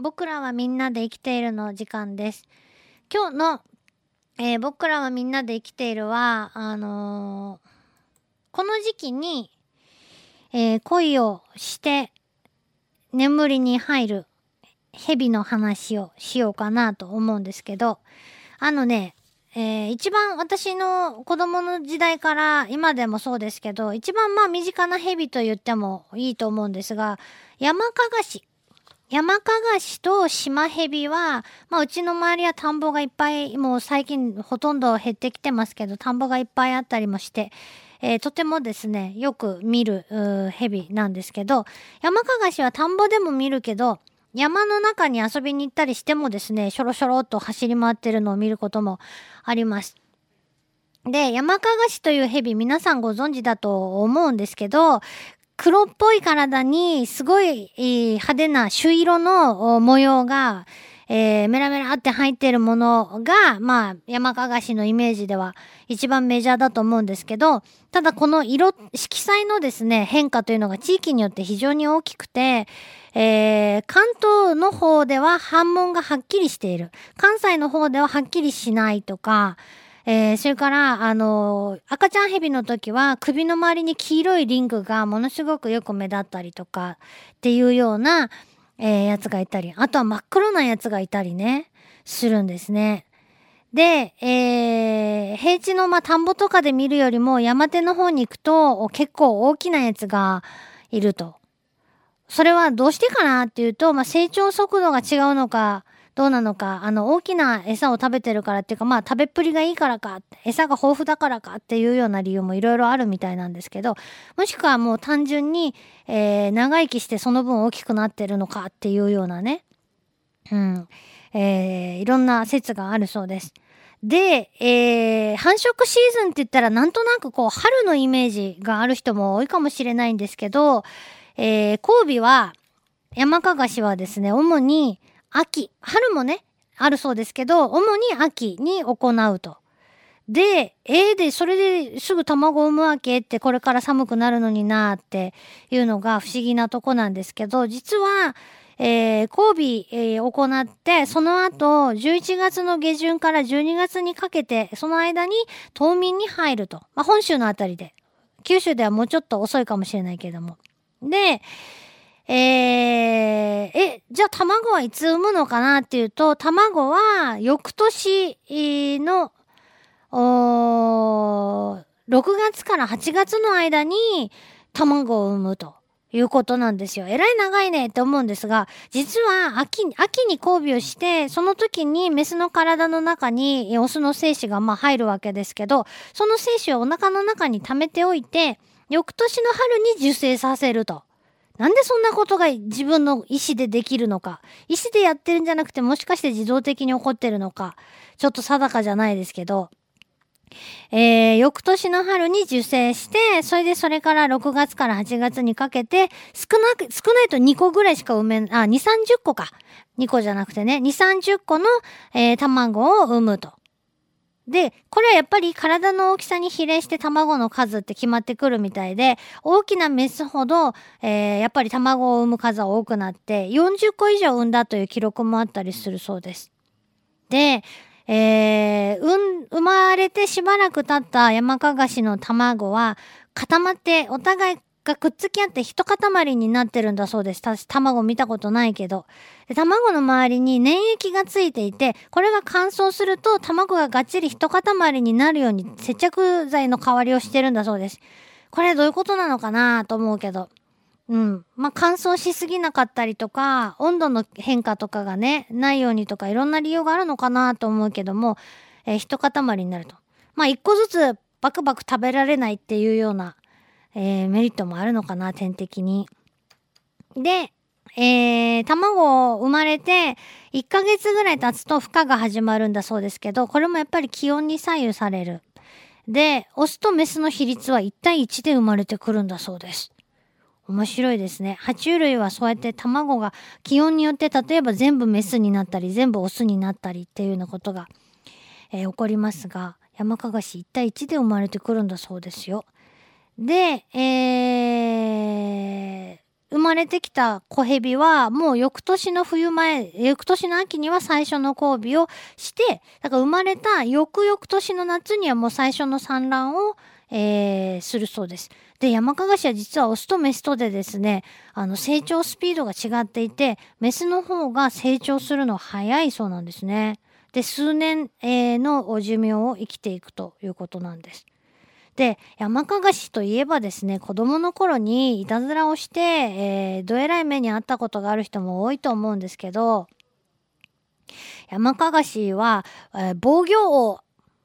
僕らはみんなで生きているの時間です。今日の、えー僕らはみんなで生きているは、あのーこの時期に、えー恋をして眠りに入る蛇の話をしようかなと思うんですけど、あのね、えー一番私の子供の時代から今でもそうですけど、一番まあ身近な蛇と言ってもいいと思うんですが、山かがし。山かがしと島蛇は、まあうちの周りは田んぼがいっぱい、もう最近ほとんど減ってきてますけど、田んぼがいっぱいあったりもして、えーとてもですね、よく見るうー蛇なんですけど、山かがしは田んぼでも見るけど、山の中に遊びに行ったりしてもですね、しょろしょろっと走り回ってるのを見ることもあります。で、山かがしという蛇皆さんご存知だと思うんですけど、黒っぽい体にすごい派手な朱色の模様が、えーメラメラって入ってるものが、まあ、山かがしのイメージでは一番メジャーだと思うんですけど、ただこの色、色彩のですね、変化というのが地域によって非常に大きくて、えー関東の方では反問がはっきりしている。関西の方でははっきりしないとか、えーそれから、あのー赤ちゃんヘビの時は首の周りに黄色いリングがものすごくよく目立ったりとかっていうような、えーやつがいたり、あとは真っ黒なやつがいたりね、するんですね。で、えー平地の、ま、田んぼとかで見るよりも山手の方に行くと結構大きなやつがいると。それはどうしてかなっていうと、まあ、成長速度が違うのか、どうなのか、あの、大きな餌を食べてるからっていうか、まあ、食べっぷりがいいからか、餌が豊富だからかっていうような理由もいろいろあるみたいなんですけど、もしくはもう単純に、えー長生きしてその分大きくなってるのかっていうようなね、うん、えーいろんな説があるそうです。で、えー繁殖シーズンって言ったらなんとなくこう春のイメージがある人も多いかもしれないんですけど、えー交尾は、山かがしはですね、主に秋、春もね、あるそうですけど、主に秋に行うと。で、えー、で、それですぐ卵を産むわけって、これから寒くなるのになーっていうのが不思議なとこなんですけど、実は、えー、交尾、えー行って、その後、11月の下旬から12月にかけて、その間に冬眠に入ると。まあ、本州のあたりで。九州ではもうちょっと遅いかもしれないけれども。で、えー、え、じゃあ卵はいつ産むのかなっていうと、卵は翌年の、お6月から8月の間に卵を産むということなんですよ。えらい長いねって思うんですが、実は秋に、秋に交尾をして、その時にメスの体の中にオスの精子がまあ入るわけですけど、その精子をお腹の中に溜めておいて、翌年の春に受精させると。なんでそんなことが自分の意思でできるのか。意思でやってるんじゃなくて、もしかして自動的に起こってるのか。ちょっと定かじゃないですけど。えー、翌年の春に受精して、それでそれから6月から8月にかけて、少なく、少ないと2個ぐらいしか産めん、あ、2、30個か。2個じゃなくてね、2、30個の、えー卵を産むと。で、これはやっぱり体の大きさに比例して卵の数って決まってくるみたいで、大きなメスほど、えーやっぱり卵を産む数は多くなって、40個以上産んだという記録もあったりするそうです。で、えー、うん、生まれてしばらく経った山かがしの卵は固まってお互いがくっつき合って一塊になってるんだそうです。私卵見たことないけど。卵の周りに粘液がついていて、これが乾燥すると卵ががっちり一塊になるように接着剤の代わりをしてるんだそうです。これどういうことなのかなと思うけど。うん。まあ、乾燥しすぎなかったりとか、温度の変化とかがね、ないようにとか、いろんな理由があるのかなと思うけども、えー一塊になると。まあ、一個ずつバクバク食べられないっていうような、えーメリットもあるのかな、天敵に。で、えー、卵を生まれて、1ヶ月ぐらい経つと孵化が始まるんだそうですけど、これもやっぱり気温に左右される。で、オスとメスの比率は1対1で生まれてくるんだそうです。面白いですね。爬虫類はそうやって卵が気温によって例えば全部メスになったり全部オスになったりっていうようなことが、えー起こりますが山かがし1対1で生まれてくるんだそうですよ。で、えー生まれてきた子蛇はもう翌年の冬前翌年の秋には最初の交尾をしてだから生まれた翌々年の夏にはもう最初の産卵を、えー、するそうです。でヤマカガシは実はオスとメスとでですねあの成長スピードが違っていてメスの方が成長するの早いそうなんですね。で数年、えー、の寿命を生きていくということなんです。で山かがしといえばですね子供の頃にいたずらをして、えー、どえらい目にあったことがある人も多いと思うんですけど山かがしは、えー、防御王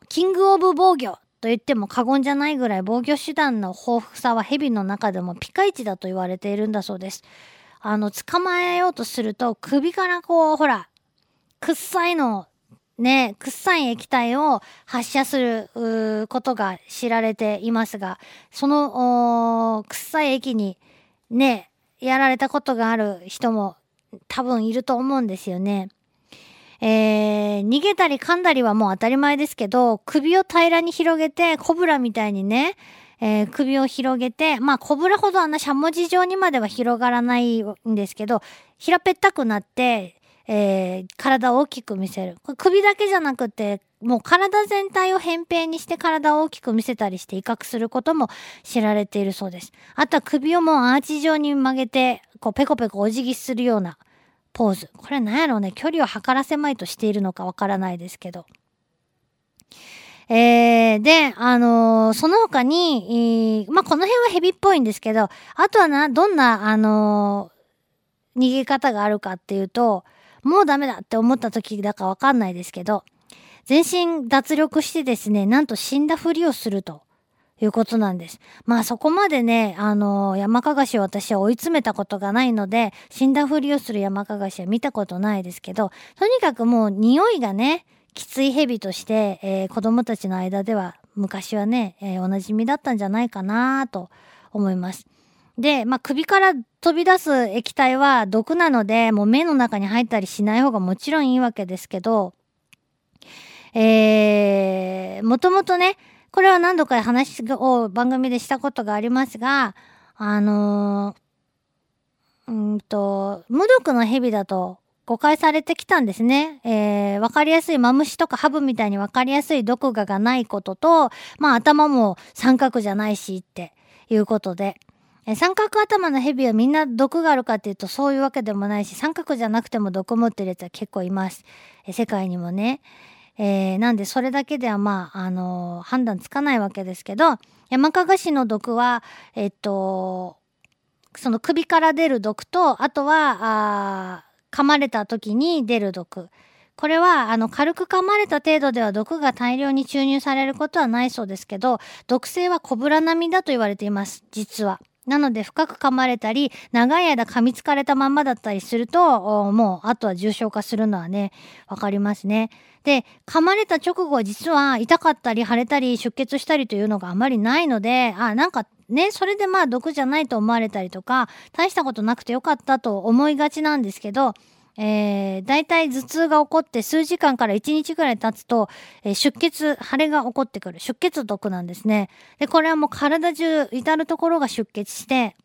キングオブ防御と言っても過言じゃないぐらい防御手段の豊富さは蛇の中でもピカイチだと言われているんだそうです。あの捕まえようとすると首からこうほらくっさいのね、臭い液体を発射することが知られていますが、その臭い液にね、やられたことがある人も多分いると思うんですよね。えー、逃げたり噛んだりはもう当たり前ですけど、首を平らに広げて、コブラみたいにね、えー、首を広げて、まあ、コブラほどあんなしゃもじ状にまでは広がらないんですけど、平ぺったくなって、えー、体を大きく見せる。これ首だけじゃなくて、もう体全体を扁平にして体を大きく見せたりして威嚇することも知られているそうです。あとは首をもうアーチ状に曲げて、こうペコペコお辞儀するようなポーズ。これなんやろうね。距離を測らせまいとしているのかわからないですけど。えー、で、あのー、その他に、えー、まあ、この辺はヘビっぽいんですけど、あとはな、どんな、あのー、逃げ方があるかっていうと、もうダメだって思った時だかわかんないですけど、全身脱力してですね、なんと死んだふりをするということなんです。まあそこまでね、あのー、山かがしを私は追い詰めたことがないので、死んだふりをする山かがしは見たことないですけど、とにかくもう匂いがね、きつい蛇として、えー、子供たちの間では昔はね、えー、おなじみだったんじゃないかなと思います。で、まあ、首から飛び出す液体は毒なので、もう目の中に入ったりしない方がもちろんいいわけですけど、えー、もともとね、これは何度か話を番組でしたことがありますが、あのー、うんと、無毒の蛇だと誤解されてきたんですね。えー、わかりやすいマムシとかハブみたいにわかりやすい毒牙がないことと、まあ頭も三角じゃないしっていうことで。三角頭のヘビはみんな毒があるかっていうとそういうわけでもないし三角じゃなくても毒持ってるやつは結構います。世界にもね。えー、なんでそれだけではまあ、あのー、判断つかないわけですけど山かがしの毒はえっとその首から出る毒とあとはあ噛まれた時に出る毒これはあの軽く噛まれた程度では毒が大量に注入されることはないそうですけど毒性はコブラ並みだと言われています実は。なので深く噛まれたり長い間噛みつかれたまんまだったりするともうあとは重症化するのはね分かりますね。で噛まれた直後は実は痛かったり腫れたり出血したりというのがあまりないのであなんかねそれでまあ毒じゃないと思われたりとか大したことなくてよかったと思いがちなんですけどえー、大体頭痛が起こって数時間から1日ぐらい経つと、えー、出血、腫れが起こってくる。出血毒なんですね。で、これはもう体中、至るところが出血して、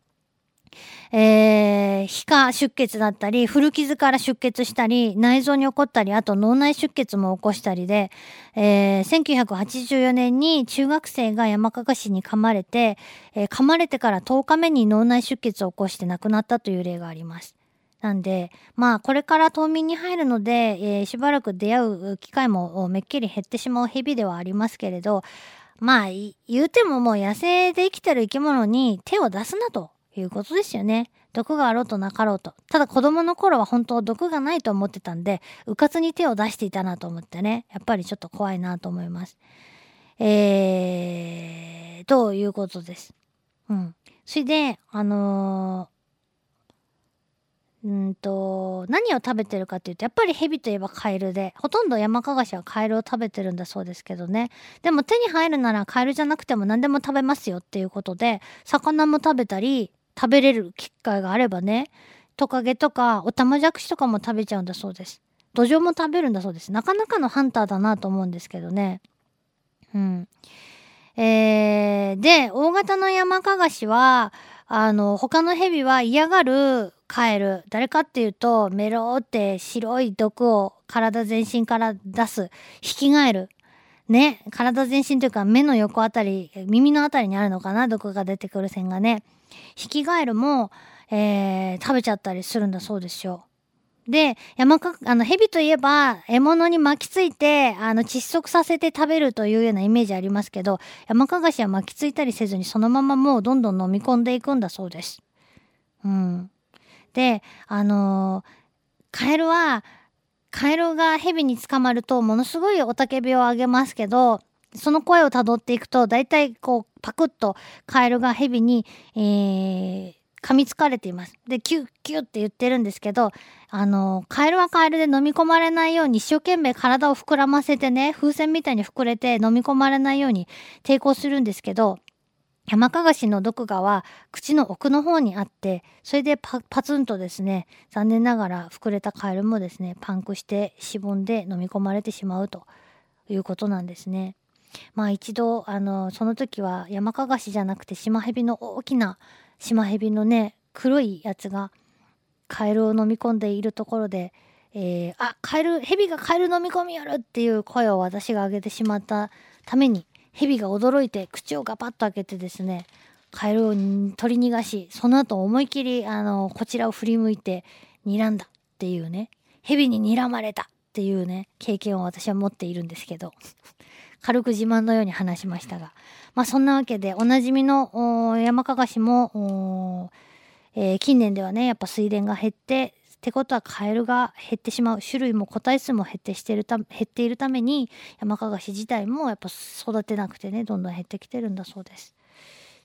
えー、皮下出血だったり、古傷から出血したり、内臓に起こったり、あと脳内出血も起こしたりで、えー、1984年に中学生が山かがしに噛まれて、えー、噛まれてから10日目に脳内出血を起こして亡くなったという例があります。なんで、まあ、これから冬眠に入るので、えー、しばらく出会う機会もめっきり減ってしまう蛇ではありますけれど、まあ、言うてももう野生で生きてる生き物に手を出すなということですよね。毒があろうとなかろうと。ただ子供の頃は本当毒がないと思ってたんで、うかつに手を出していたなと思ってね、やっぱりちょっと怖いなと思います。えー、ということです。うん。それで、あのーうんと何を食べてるかっていうとやっぱりヘビといえばカエルでほとんど山かがしはカエルを食べてるんだそうですけどね。でも手に入るならカエルじゃなくても何でも食べますよっていうことで魚も食べたり食べれる機会があればねトカゲとかオタマジャクシとかも食べちゃうんだそうです。土壌も食べるんだそうです。なかなかのハンターだなと思うんですけどね。うん。えー、で大型の山かがしはあの、他のヘビは嫌がるカエル。誰かっていうと、メローって白い毒を体全身から出す、ヒキガエル。ね、体全身というか目の横あたり、耳のあたりにあるのかな、毒が出てくる線がね。ヒキガエルも、えー、食べちゃったりするんだそうですよ。で、山か、あの、蛇といえば、獲物に巻きついて、あの、窒息させて食べるというようなイメージありますけど、山かがしは巻きついたりせずに、そのままもうどんどん飲み込んでいくんだそうです。うん。で、あのー、カエルは、カエルが蛇に捕まると、ものすごい雄たけびを上げますけど、その声をたどっていくと、だいたいこう、パクッとカエルが蛇に、えー、噛みつかれています。で、キュッキュッって言ってるんですけど、あの、カエルはカエルで飲み込まれないように一生懸命体を膨らませてね、風船みたいに膨れて飲み込まれないように抵抗するんですけど、山かがしの毒牙は口の奥の方にあって、それでパパツンとですね、残念ながら膨れたカエルもですね、パンクしてしぼんで飲み込まれてしまうということなんですね。まあ一度、あの、その時は山かがしじゃなくてシマヘビの大きなシマヘビのね黒いやつがカエルを飲み込んでいるところで、えー、あカエルヘビがカエル飲み込みやるっていう声を私が上げてしまったためにヘビが驚いて口をガパッと開けてですねカエルを取り逃がしその後思い切りあのこちらを振り向いて睨んだっていうねヘビに睨まれたっていうね経験を私は持っているんですけど。軽く自慢のように話しましたが。まあそんなわけで、おなじみの山かがしも、えー、近年ではね、やっぱ水田が減って、ってことはカエルが減ってしまう。種類も個体数も減ってしてるた減っているために山かがし自体もやっぱ育てなくてねどんどん減ってきてるんだそうです。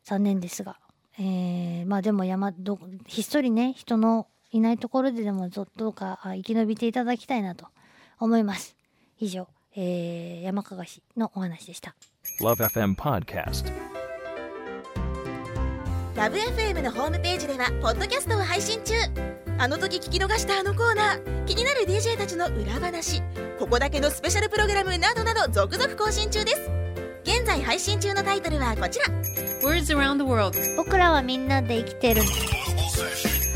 残念ですが、えー、まあでも山どひっそりね人のいないところででもどうか生き延びていただきたいなと思います。以上。えー、山かがしのお話でした。LoveFM Podcast. LoveFM のホームページではポッドキャストを配信中。あの時聞き逃したあのコーナー気になる DJ たちの裏話。ここだけのスペシャルプログラムなどなど続々更新中です。現在配信中のタイトルはこちら。Words around the world 僕らはみんなで生きてる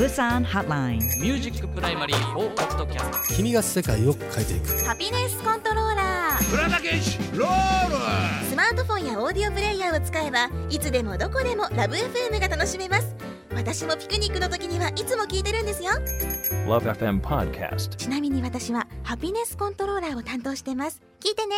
Busan Hotline. Music Primary for Podcast 君が世界を変えていく。ハピネスコントローラープラダケシロール。スマートフォンやオーディオプレイヤーを使えばいつでもどこでもラブ FM が楽しめます。私もピクニックの時にはいつも聞いてるんですよ。LoveFM Podcast. ちなみに私はハピネスコントローラーを担当してます。聞いてね